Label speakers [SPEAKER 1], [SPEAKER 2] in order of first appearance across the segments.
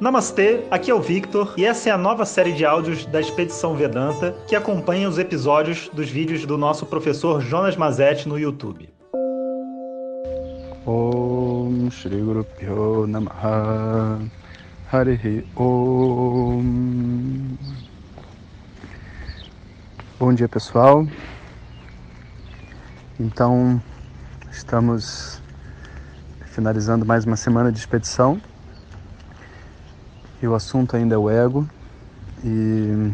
[SPEAKER 1] Namastê, aqui é o Victor e essa é a nova série de áudios da Expedição Vedanta que acompanha os episódios dos vídeos do nosso professor Jonas Mazetti no YouTube.
[SPEAKER 2] Om Shri Guru Pyo Namaha Harihi Om Bom dia pessoal. Então, estamos finalizando mais uma semana de expedição e o assunto ainda é o ego. E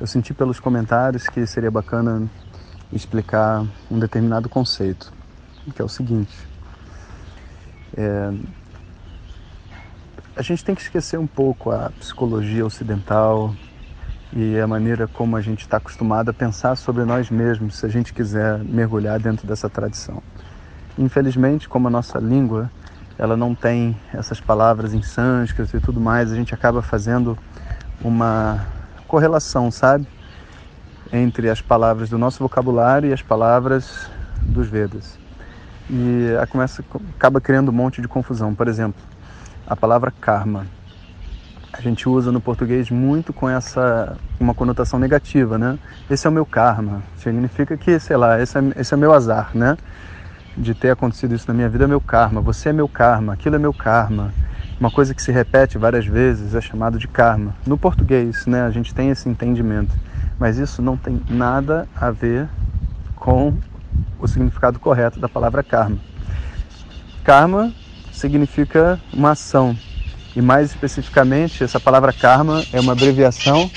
[SPEAKER 2] eu senti pelos comentários que seria bacana explicar um determinado conceito, que é o seguinte: é, a gente tem que esquecer um pouco a psicologia ocidental e a maneira como a gente está acostumado a pensar sobre nós mesmos, se a gente quiser mergulhar dentro dessa tradição. Infelizmente, como a nossa língua ela não tem essas palavras em sânscrito e tudo mais, a gente acaba fazendo uma correlação, sabe? Entre as palavras do nosso vocabulário e as palavras dos Vedas. E começa, acaba criando um monte de confusão. Por exemplo, a palavra karma. A gente usa no português muito com essa uma conotação negativa, né? Esse é o meu karma. Significa que, sei lá, esse é, esse é meu azar, né? De ter acontecido isso na minha vida é meu karma, você é meu karma, aquilo é meu karma. Uma coisa que se repete várias vezes é chamado de karma. No português, né, a gente tem esse entendimento, mas isso não tem nada a ver com o significado correto da palavra karma. Karma significa uma ação, e mais especificamente, essa palavra karma é uma abreviação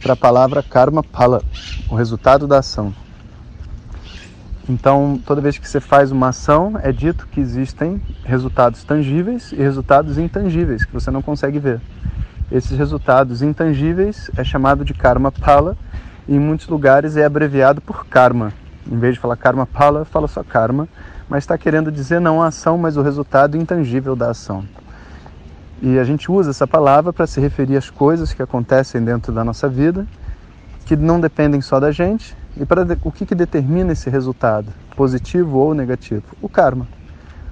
[SPEAKER 2] para a palavra karma pala, o resultado da ação. Então, toda vez que você faz uma ação, é dito que existem resultados tangíveis e resultados intangíveis que você não consegue ver. Esses resultados intangíveis é chamado de karma pala e em muitos lugares é abreviado por karma. Em vez de falar karma pala, fala só karma, mas está querendo dizer não a ação, mas o resultado intangível da ação. E a gente usa essa palavra para se referir às coisas que acontecem dentro da nossa vida, que não dependem só da gente, e para o que, que determina esse resultado, positivo ou negativo? O karma.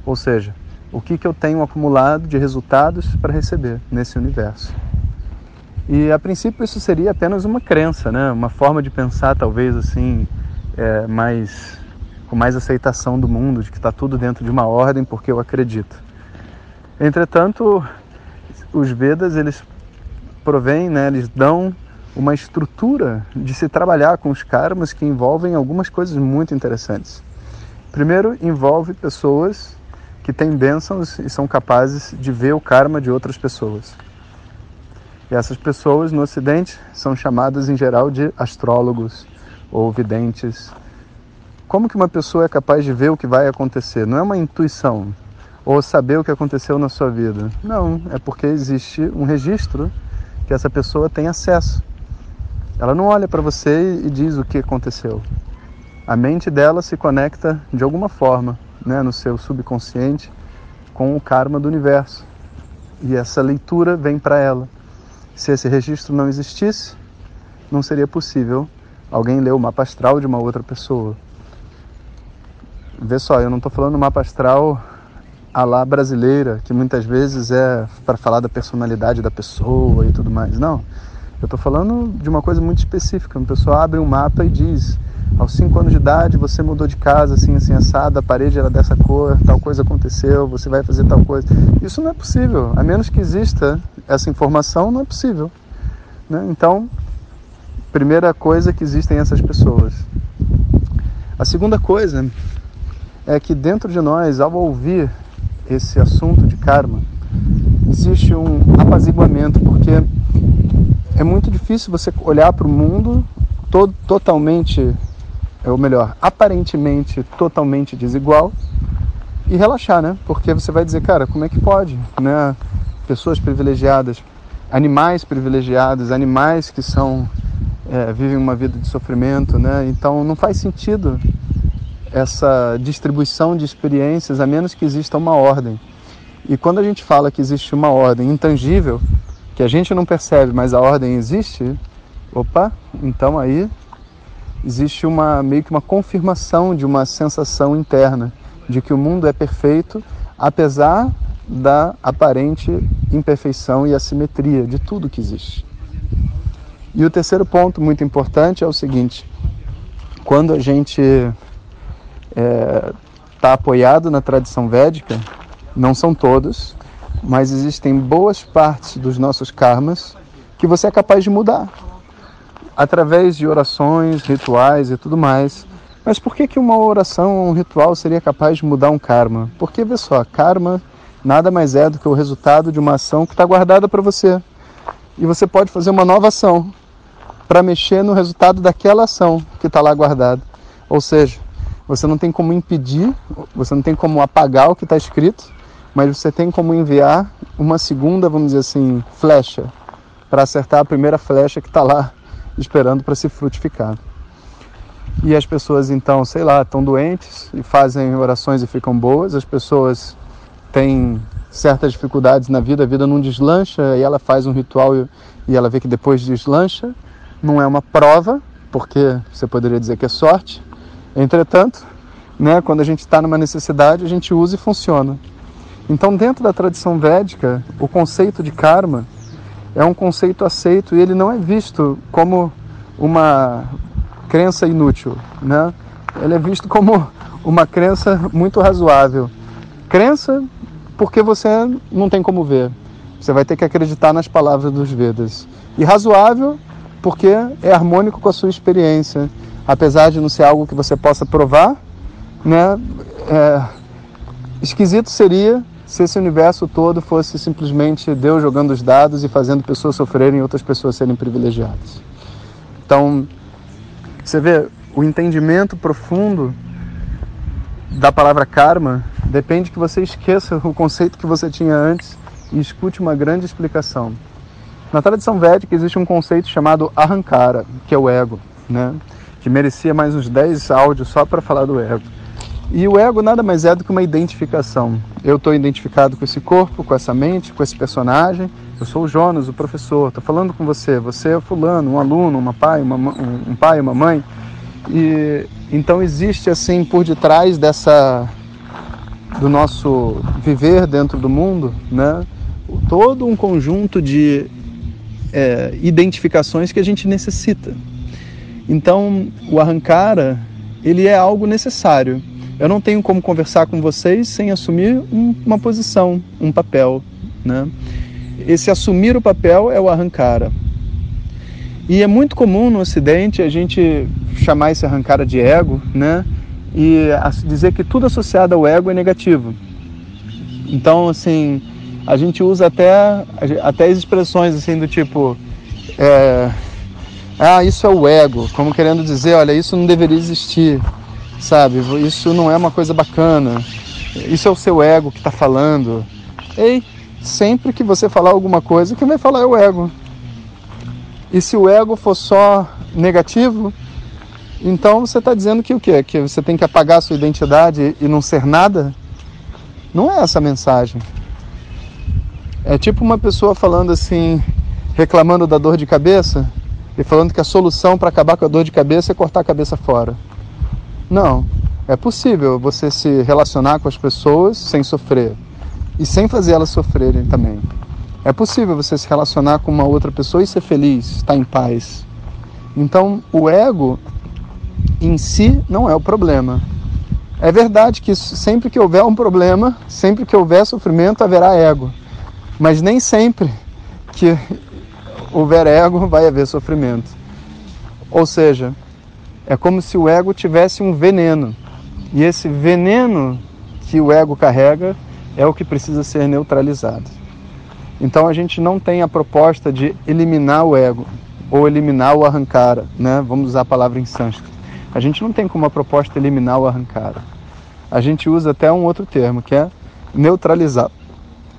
[SPEAKER 2] Ou seja, o que, que eu tenho acumulado de resultados para receber nesse universo. E a princípio isso seria apenas uma crença, né? uma forma de pensar talvez assim, é, mais, com mais aceitação do mundo, de que está tudo dentro de uma ordem porque eu acredito. Entretanto, os Vedas eles provêm, né, eles dão uma estrutura de se trabalhar com os karmas que envolvem algumas coisas muito interessantes. Primeiro, envolve pessoas que têm bênçãos e são capazes de ver o karma de outras pessoas. E essas pessoas no Ocidente são chamadas em geral de astrólogos ou videntes. Como que uma pessoa é capaz de ver o que vai acontecer? Não é uma intuição ou saber o que aconteceu na sua vida. Não, é porque existe um registro que essa pessoa tem acesso. Ela não olha para você e diz o que aconteceu. A mente dela se conecta de alguma forma, né, no seu subconsciente, com o karma do universo. E essa leitura vem para ela. Se esse registro não existisse, não seria possível alguém ler o mapa astral de uma outra pessoa. Vê só, eu não estou falando mapa astral a lá brasileira, que muitas vezes é para falar da personalidade da pessoa e tudo mais. Não. Eu estou falando de uma coisa muito específica. Uma pessoa abre um mapa e diz: aos 5 anos de idade você mudou de casa assim, assim, assado, a parede era dessa cor, tal coisa aconteceu, você vai fazer tal coisa. Isso não é possível. A menos que exista essa informação, não é possível. Né? Então, primeira coisa que existem essas pessoas. A segunda coisa é que dentro de nós, ao ouvir esse assunto de karma, existe um apaziguamento, porque é muito difícil você olhar para o mundo todo, totalmente, ou melhor, aparentemente totalmente desigual e relaxar, né? Porque você vai dizer, cara, como é que pode, né? Pessoas privilegiadas, animais privilegiados, animais que são é, vivem uma vida de sofrimento, né? Então não faz sentido essa distribuição de experiências a menos que exista uma ordem. E quando a gente fala que existe uma ordem intangível, que a gente não percebe, mas a ordem existe, opa, então aí existe uma meio que uma confirmação de uma sensação interna de que o mundo é perfeito, apesar da aparente imperfeição e assimetria de tudo que existe. E o terceiro ponto muito importante é o seguinte: quando a gente está é, tá apoiado na tradição védica, não são todos, mas existem boas partes dos nossos karmas que você é capaz de mudar através de orações, rituais e tudo mais. Mas por que, que uma oração um ritual seria capaz de mudar um karma? Porque, vê só, karma nada mais é do que o resultado de uma ação que está guardada para você. E você pode fazer uma nova ação para mexer no resultado daquela ação que está lá guardada. Ou seja, você não tem como impedir, você não tem como apagar o que está escrito, mas você tem como enviar uma segunda, vamos dizer assim, flecha para acertar a primeira flecha que está lá esperando para se frutificar. E as pessoas então, sei lá, estão doentes e fazem orações e ficam boas. As pessoas têm certas dificuldades na vida, a vida não deslancha e ela faz um ritual e ela vê que depois deslancha. Não é uma prova, porque você poderia dizer que é sorte. Entretanto, né, quando a gente está numa necessidade, a gente usa e funciona. Então, dentro da tradição védica, o conceito de karma é um conceito aceito e ele não é visto como uma crença inútil, né? Ele é visto como uma crença muito razoável. Crença porque você não tem como ver. Você vai ter que acreditar nas palavras dos Vedas. E razoável porque é harmônico com a sua experiência. Apesar de não ser algo que você possa provar, né? É, esquisito seria se esse universo todo fosse simplesmente Deus jogando os dados e fazendo pessoas sofrerem e outras pessoas serem privilegiadas. Então, você vê, o entendimento profundo da palavra karma depende que você esqueça o conceito que você tinha antes e escute uma grande explicação. Na tradição védica existe um conceito chamado ahankara, que é o ego, né? que merecia mais uns 10 áudios só para falar do ego. E o ego nada mais é do que uma identificação. Eu estou identificado com esse corpo, com essa mente, com esse personagem. Eu sou o Jonas, o professor. Estou falando com você. Você é fulano, um aluno, uma pai, uma, um pai, uma mãe. E então existe assim por detrás dessa do nosso viver dentro do mundo, né? Todo um conjunto de é, identificações que a gente necessita. Então o arrancara ele é algo necessário eu não tenho como conversar com vocês sem assumir um, uma posição, um papel. Né? Esse assumir o papel é o arrancara. E é muito comum no Ocidente a gente chamar esse arrancara de ego, né? E dizer que tudo associado ao ego é negativo. Então, assim, a gente usa até, até expressões assim do tipo, é, ah, isso é o ego, como querendo dizer, olha, isso não deveria existir sabe? Isso não é uma coisa bacana. Isso é o seu ego que está falando. Ei, sempre que você falar alguma coisa, quem vai falar é o ego. E se o ego for só negativo, então você está dizendo que o quê? Que você tem que apagar a sua identidade e não ser nada? Não é essa a mensagem. É tipo uma pessoa falando assim, reclamando da dor de cabeça e falando que a solução para acabar com a dor de cabeça é cortar a cabeça fora. Não, é possível você se relacionar com as pessoas sem sofrer e sem fazer elas sofrerem também. É possível você se relacionar com uma outra pessoa e ser feliz, estar em paz. Então, o ego em si não é o problema. É verdade que sempre que houver um problema, sempre que houver sofrimento, haverá ego. Mas nem sempre que houver ego vai haver sofrimento. Ou seja, é como se o ego tivesse um veneno. E esse veneno que o ego carrega é o que precisa ser neutralizado. Então a gente não tem a proposta de eliminar o ego ou eliminar o arrancara, né? Vamos usar a palavra em sânscrito. A gente não tem como a proposta eliminar o arrancara. A gente usa até um outro termo, que é neutralizar.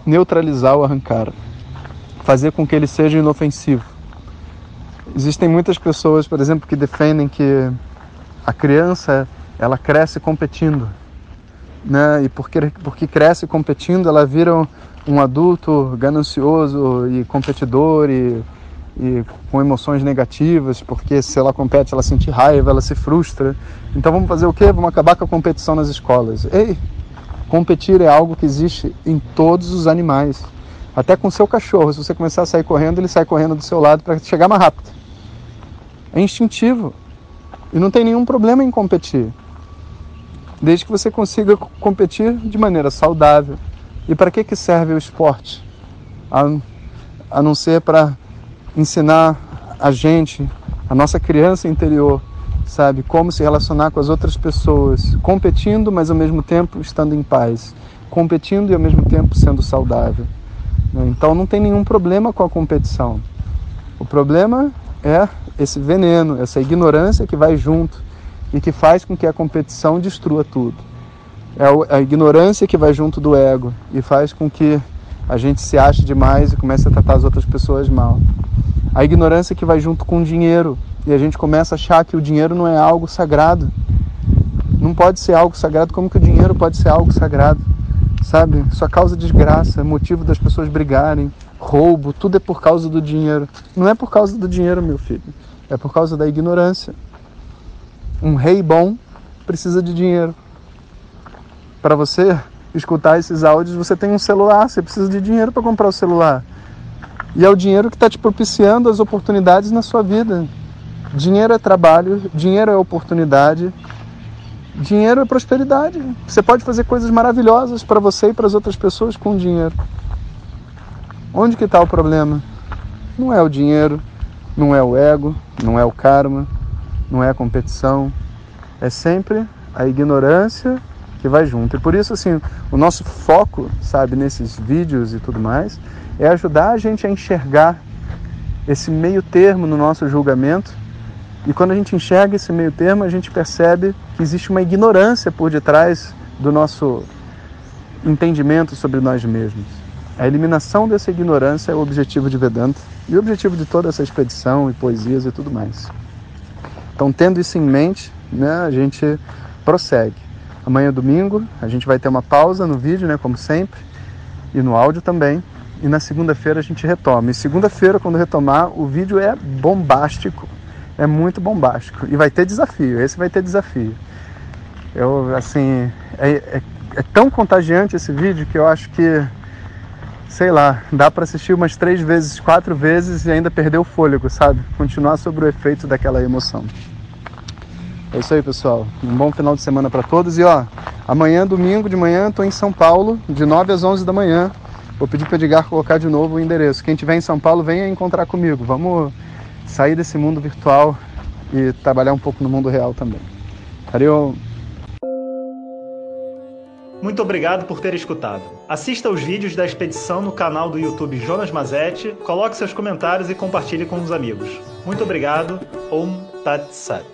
[SPEAKER 2] Neutralizar o arrancara. Fazer com que ele seja inofensivo. Existem muitas pessoas, por exemplo, que defendem que a criança ela cresce competindo, né? E porque porque cresce competindo, ela vira um adulto ganancioso e competidor e, e com emoções negativas, porque se ela compete, ela sente raiva, ela se frustra. Então vamos fazer o quê? Vamos acabar com a competição nas escolas. Ei, Competir é algo que existe em todos os animais. Até com seu cachorro, se você começar a sair correndo, ele sai correndo do seu lado para chegar mais rápido. É instintivo. E não tem nenhum problema em competir. Desde que você consiga competir de maneira saudável. E para que, que serve o esporte? A, a não ser para ensinar a gente, a nossa criança interior, sabe? Como se relacionar com as outras pessoas, competindo, mas ao mesmo tempo estando em paz, competindo e ao mesmo tempo sendo saudável. Né? Então não tem nenhum problema com a competição. O problema é esse veneno, essa ignorância que vai junto e que faz com que a competição destrua tudo. É a ignorância que vai junto do ego e faz com que a gente se ache demais e comece a tratar as outras pessoas mal. A ignorância que vai junto com o dinheiro e a gente começa a achar que o dinheiro não é algo sagrado. Não pode ser algo sagrado, como que o dinheiro pode ser algo sagrado? Sabe? Só causa desgraça, motivo das pessoas brigarem, roubo, tudo é por causa do dinheiro. Não é por causa do dinheiro, meu filho, é por causa da ignorância. Um rei bom precisa de dinheiro. Para você escutar esses áudios, você tem um celular, você precisa de dinheiro para comprar o celular. E é o dinheiro que está te propiciando as oportunidades na sua vida. Dinheiro é trabalho, dinheiro é oportunidade, dinheiro é prosperidade. Você pode fazer coisas maravilhosas para você e para as outras pessoas com dinheiro. Onde que está o problema? Não é o dinheiro, não é o ego, não é o karma, não é a competição. É sempre a ignorância que vai junto. E por isso, assim, o nosso foco, sabe, nesses vídeos e tudo mais, é ajudar a gente a enxergar esse meio termo no nosso julgamento. E quando a gente enxerga esse meio termo, a gente percebe que existe uma ignorância por detrás do nosso entendimento sobre nós mesmos. A eliminação dessa ignorância é o objetivo de Vedanta e o objetivo de toda essa expedição e poesias e tudo mais. Então, tendo isso em mente, né, a gente prossegue. Amanhã é domingo, a gente vai ter uma pausa no vídeo, né, como sempre, e no áudio também. E na segunda-feira a gente retoma. E segunda-feira, quando retomar, o vídeo é bombástico. É muito bombástico. E vai ter desafio. Esse vai ter desafio. Eu, assim, é, é, é tão contagiante esse vídeo que eu acho que sei lá, dá para assistir umas três vezes, quatro vezes e ainda perder o fôlego, sabe? Continuar sobre o efeito daquela emoção. É isso aí, pessoal. Um bom final de semana para todos. E ó, amanhã, domingo de manhã, estou em São Paulo, de 9 às 11 da manhã. Vou pedir para Edgar colocar de novo o endereço. Quem estiver em São Paulo, venha encontrar comigo. Vamos sair desse mundo virtual e trabalhar um pouco no mundo real também. Valeu!
[SPEAKER 1] Muito obrigado por ter escutado. Assista os vídeos da expedição no canal do YouTube Jonas Mazetti, coloque seus comentários e compartilhe com os amigos. Muito obrigado. Om Tat Sat.